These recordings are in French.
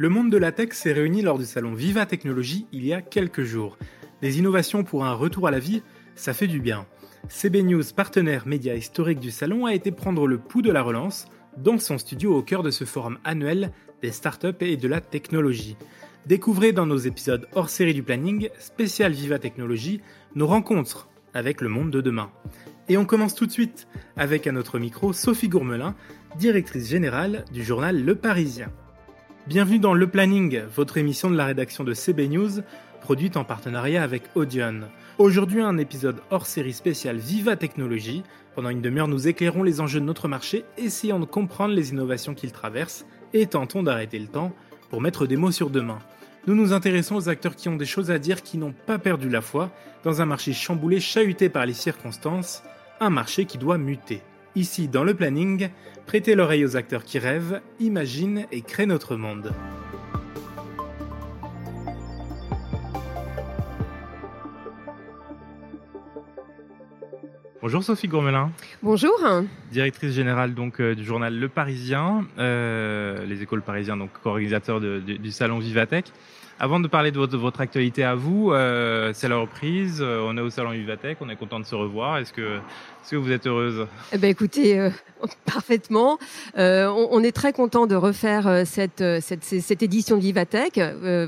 Le monde de la tech s'est réuni lors du salon Viva Technologie il y a quelques jours. Des innovations pour un retour à la vie, ça fait du bien. CB News, partenaire média historique du salon, a été prendre le pouls de la relance dans son studio au cœur de ce forum annuel des startups et de la technologie. Découvrez dans nos épisodes hors série du planning, spécial Viva Technologie, nos rencontres avec le monde de demain. Et on commence tout de suite avec à notre micro Sophie Gourmelin, directrice générale du journal Le Parisien. Bienvenue dans Le Planning, votre émission de la rédaction de CB News, produite en partenariat avec Audion. Aujourd'hui, un épisode hors série spécial Viva Technologie. Pendant une demi-heure, nous éclairons les enjeux de notre marché, essayant de comprendre les innovations qu'il traverse et tentons d'arrêter le temps pour mettre des mots sur demain. Nous nous intéressons aux acteurs qui ont des choses à dire, qui n'ont pas perdu la foi, dans un marché chamboulé, chahuté par les circonstances, un marché qui doit muter. Ici, dans le planning, prêtez l'oreille aux acteurs qui rêvent, imaginent et créent notre monde. Bonjour Sophie Gourmelin. Bonjour. Directrice générale donc euh, du journal Le Parisien, euh, les écoles parisiens donc co-organisateur du salon Vivatech. Avant de parler de votre, actualité à vous, euh, c'est la reprise. Euh, on est au salon Vivatech, on est content de se revoir. Est-ce que, est-ce que vous êtes heureuse? Eh ben écoutez, euh, parfaitement. Euh, on, on, est très content de refaire cette, cette, cette édition de Vivatech.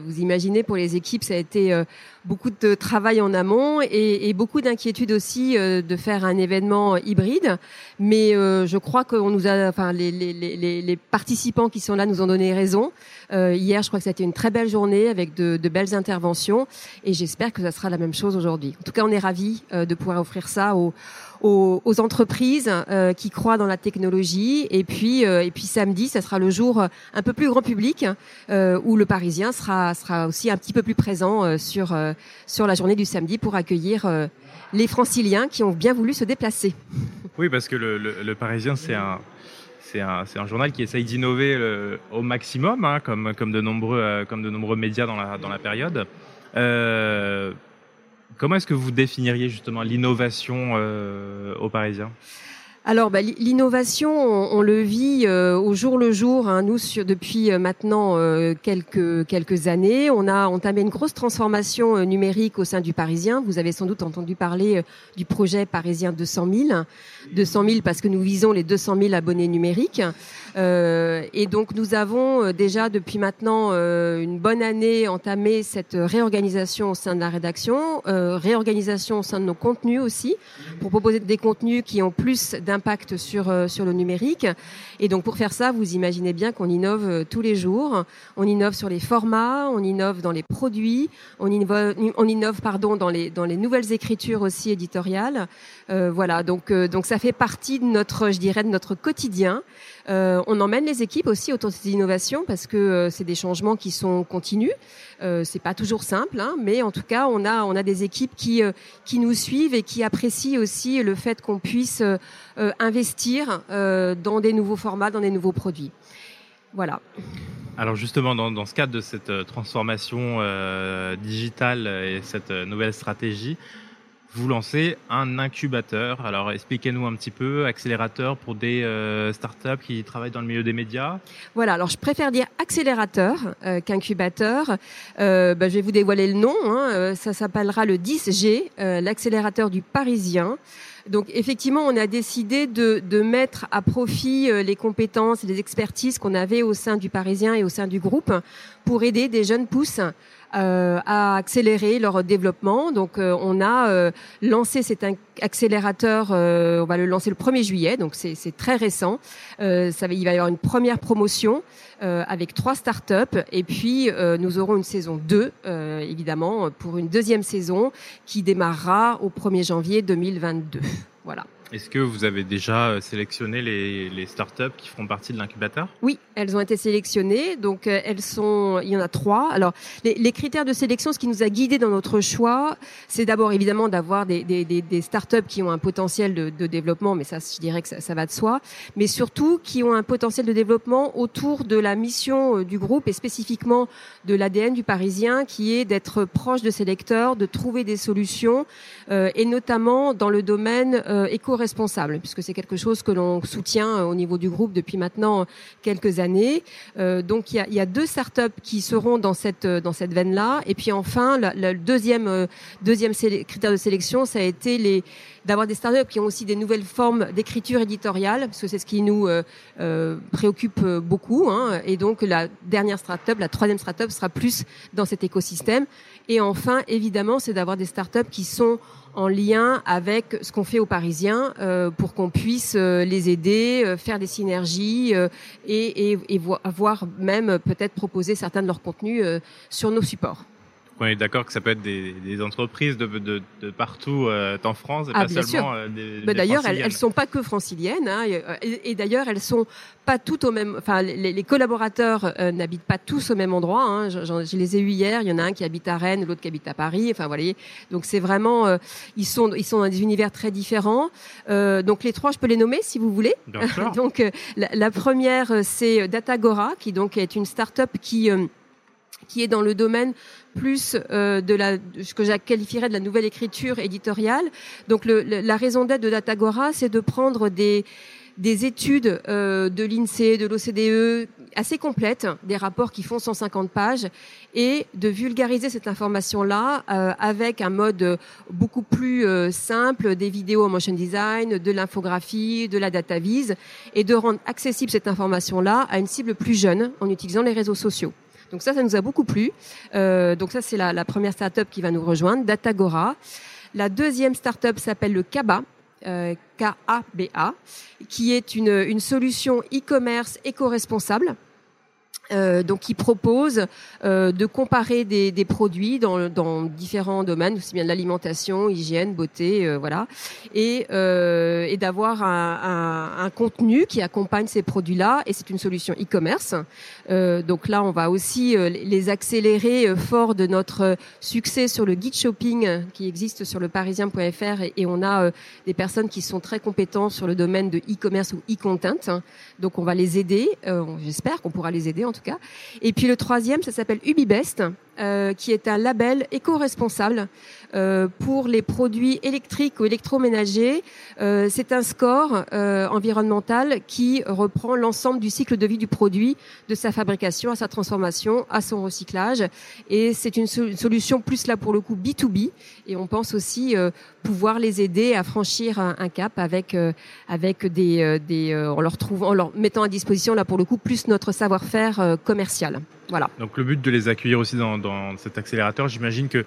vous imaginez pour les équipes, ça a été beaucoup de travail en amont et, et beaucoup d'inquiétude aussi euh, de faire un événement hybride. Mais euh, je crois qu'on nous a, enfin les, les, les, les, participants qui sont là nous ont donné raison. Euh, hier, je crois que c'était une très belle journée avec de, de belles interventions et j'espère que ça sera la même chose aujourd'hui. En tout cas, on est ravis de pouvoir offrir ça aux entreprises euh, qui croient dans la technologie. Et puis, euh, et puis samedi, ça sera le jour un peu plus grand public euh, où le Parisien sera sera aussi un petit peu plus présent sur sur la journée du samedi pour accueillir les Franciliens qui ont bien voulu se déplacer. Oui, parce que le Parisien, c'est un c'est un, journal qui essaye d'innover au maximum, hein, comme, comme, de nombreux, médias dans la, dans la période. Euh, Comment est-ce que vous définiriez justement l'innovation euh, aux Parisiens? Alors, bah, l'innovation, on, le vit euh, au jour le jour. Hein, nous, sur, depuis euh, maintenant euh, quelques quelques années, on a entamé une grosse transformation euh, numérique au sein du Parisien. Vous avez sans doute entendu parler euh, du projet Parisien 200 000. 200 000 parce que nous visons les 200 000 abonnés numériques. et donc, nous avons déjà depuis maintenant une bonne année entamé cette réorganisation au sein de la rédaction, réorganisation au sein de nos contenus aussi, pour proposer des contenus qui ont plus d'impact sur euh, sur le numérique. Et donc pour faire ça, vous imaginez bien qu'on innove euh, tous les jours. On innove sur les formats, on innove dans les produits, on innove, on innove pardon dans les dans les nouvelles écritures aussi éditoriales. Euh, voilà, donc donc ça fait partie de notre, je dirais, de notre quotidien. On emmène les équipes aussi autour de ces innovations parce que c'est des changements qui sont continus. Euh, c'est pas toujours simple, hein, mais en tout cas, on a on a des équipes qui qui nous suivent et qui apprécient aussi le fait qu'on puisse euh, investir dans des nouveaux formats, dans des nouveaux produits. Voilà. Alors justement, dans, dans, ce cadre de cette transformation digitale et cette nouvelle stratégie, vous lancez un incubateur. Alors expliquez-nous un petit peu, accélérateur pour des euh, startups qui travaillent dans le milieu des médias. Voilà, alors je préfère dire accélérateur euh, qu'incubateur. Euh, bah, je vais vous dévoiler le nom. Hein. Euh, ça s'appellera le 10G, euh, l'accélérateur du Parisien. Donc effectivement, on a décidé de, de mettre à profit les compétences et les expertises qu'on avait au sein du Parisien et au sein du groupe pour aider des jeunes pousses euh, à accélérer leur développement. Donc euh, on a euh, lancé cet accélérateur, on va le lancer le 1er juillet, donc c'est très récent. ça va, il va y avoir une première promotion avec trois startups et puis nous aurons une saison 2 évidemment pour une deuxième saison qui démarrera au 1er janvier 2022. Voilà. Est-ce que vous avez déjà euh, sélectionné les, les startups qui feront partie de l'incubateur? Oui, elles ont été sélectionnées. Donc, euh, elles sont, il y en a trois. Alors, les, critères de sélection, ce qui nous a guidés dans notre choix, c'est d'abord évidemment d'avoir des, des, des, startups qui ont un potentiel de, développement, mais ça, je dirais que ça, va de soi. Mais surtout, qui ont un potentiel de développement autour de la mission euh, du groupe et spécifiquement de l'ADN du Parisien, qui est d'être proche de ses lecteurs, de trouver des solutions, et notamment dans le domaine euh, éco puisque c'est quelque chose que l'on soutient au niveau du groupe depuis maintenant quelques années. donc il y a, deux startups qui seront dans cette dans cette veine-là. Et puis enfin, le deuxième deuxième critère de sélection, ça a été les d'avoir des startups qui ont aussi des nouvelles formes d'écriture éditoriale, parce que c'est ce qui nous euh, euh, préoccupe beaucoup. Hein. Et donc la dernière startup, la troisième startup, sera plus dans cet écosystème. Et enfin, évidemment, c'est d'avoir des startups qui sont en lien avec ce qu'on fait aux Parisiens euh, pour qu'on puisse euh, les aider, euh, faire des synergies et, et, avoir même peut-être proposer certains de leurs contenus sur nos supports on est d'accord que ça peut être des, des entreprises de, de, de partout euh, en France et ah, pas seulement sûr. Euh, des, bah, D'ailleurs, elles, elles sont pas que franciliennes hein, et, et d'ailleurs, elles sont pas toutes au même. Enfin, les, les collaborateurs euh, n'habitent pas tous au même endroit. Hein. Je, je, les ai eus hier. Il y en a un qui habite à Rennes, l'autre qui habite à Paris. Enfin, voilà. Donc c'est vraiment, euh, ils sont ils sont dans des univers très différents. donc les trois, je peux les nommer si vous voulez. donc la, la, première, c'est Datagora, qui donc est une start-up qui qui est dans le domaine plus euh, de ce que je qualifierais de la nouvelle écriture éditoriale. Donc la raison d'être de Datagora, c'est de prendre des des études euh, de l'INSEE, de l'OCDE assez complètes, des rapports qui font 150 pages, et de vulgariser cette information-là euh, avec un mode beaucoup plus simple, des vidéos en motion design, de l'infographie, de la data vise, et de rendre accessible cette information-là à une cible plus jeune en utilisant les réseaux sociaux. Donc ça, ça nous a beaucoup plu. Euh, donc ça, c'est la, la, première startup qui va nous rejoindre, Datagora. La deuxième startup s'appelle le Kaba. Euh, K-A-B-A, qui est une, une solution e-commerce éco-responsable euh, donc qui propose euh, de comparer des, des produits dans, dans, différents domaines, aussi bien de l'alimentation, hygiène, beauté, euh, voilà, et, euh, et d'avoir un, un, un, contenu qui accompagne ces produits-là. Et c'est une solution e-commerce. Euh, donc là, on va aussi les accélérer fort de notre succès sur le guide shopping qui existe sur le parisien.fr et, on a des personnes qui sont très compétentes sur le domaine de e-commerce ou e-content. Donc on va les aider. J'espère qu'on pourra les aider tout cas. Et puis le troisième, ça s'appelle UbiBest, euh, qui est un label éco-responsable euh, pour les produits électriques ou électroménagers. Euh, c'est un score euh, environnemental qui reprend l'ensemble du cycle de vie du produit, de sa fabrication à sa transformation, à son recyclage. Et c'est une, solution plus là pour le coup B2B. Et on pense aussi pouvoir les aider à franchir un, cap avec avec des, des en leur trouvant, en leur mettant à disposition là pour le coup plus notre savoir-faire commercial. Voilà. Donc le but de les accueillir aussi dans, dans cet accélérateur, j'imagine que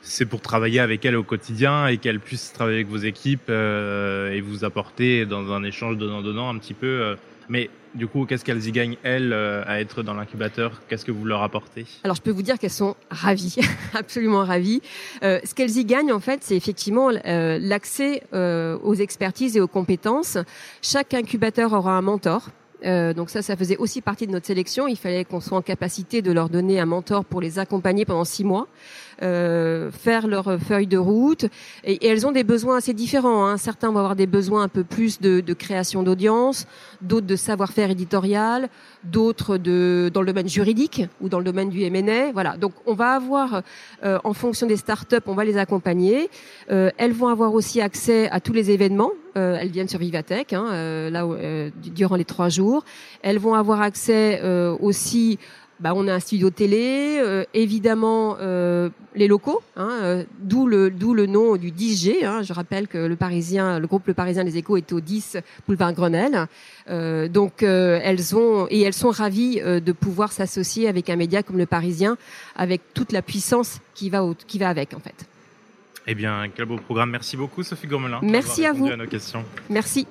c'est pour travailler avec elle au quotidien et qu'elle puisse travailler avec vos équipes euh, et vous apporter dans un échange donnant-donnant un petit peu. Euh. mais du coup, qu'est-ce qu'elles y gagnent, elles, euh, à être dans l'incubateur? Qu'est-ce que vous leur apportez? Alors, je peux vous dire qu'elles sont ravies, absolument ravies. ce qu'elles y gagnent, en fait, c'est effectivement l'accès aux expertises et aux compétences. Chaque incubateur aura un mentor euh, donc ça, ça faisait aussi partie de notre sélection. Il fallait qu'on soit en capacité de leur donner un mentor pour les accompagner pendant six mois, faire leur feuille de route. Et, elles ont des besoins assez différents. Hein. Certains vont avoir des besoins un peu plus de, de création d'audience, d'autres de savoir-faire éditorial, d'autres de dans le domaine juridique ou dans le domaine du M&A. Voilà. Donc on va avoir, euh, en fonction des startups, on va les accompagner. Euh, elles vont avoir aussi accès à tous les événements. Euh, elles viennent sur Vivatech, hein, euh, là euh, durant les trois jours. Elles vont avoir accès aussi bah, on a un studio télé, euh, évidemment euh, les locaux, hein, euh, d'où le d'où le nom du 10G. Hein. Je rappelle que le Parisien, le groupe Le Parisien des Échos est au 10 boulevard Grenelle. donc elles ont et elles sont ravies de pouvoir s'associer avec un média comme Le Parisien, avec toute la puissance qui va qui va avec en fait. Eh bien, quel beau programme. Merci beaucoup, Sophie Gourmelin. Merci à vous. À nos questions. Merci.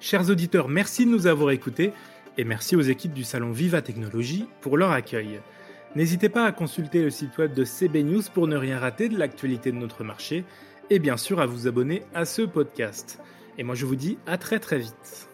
Chers auditeurs, merci de nous avoir écoutés et merci aux équipes du salon Viva Technologie pour leur accueil. N'hésitez pas à consulter le site web de CB News pour ne rien rater de l'actualité de notre marché et bien sûr à vous abonner à ce podcast. Et moi je vous dis à très très vite.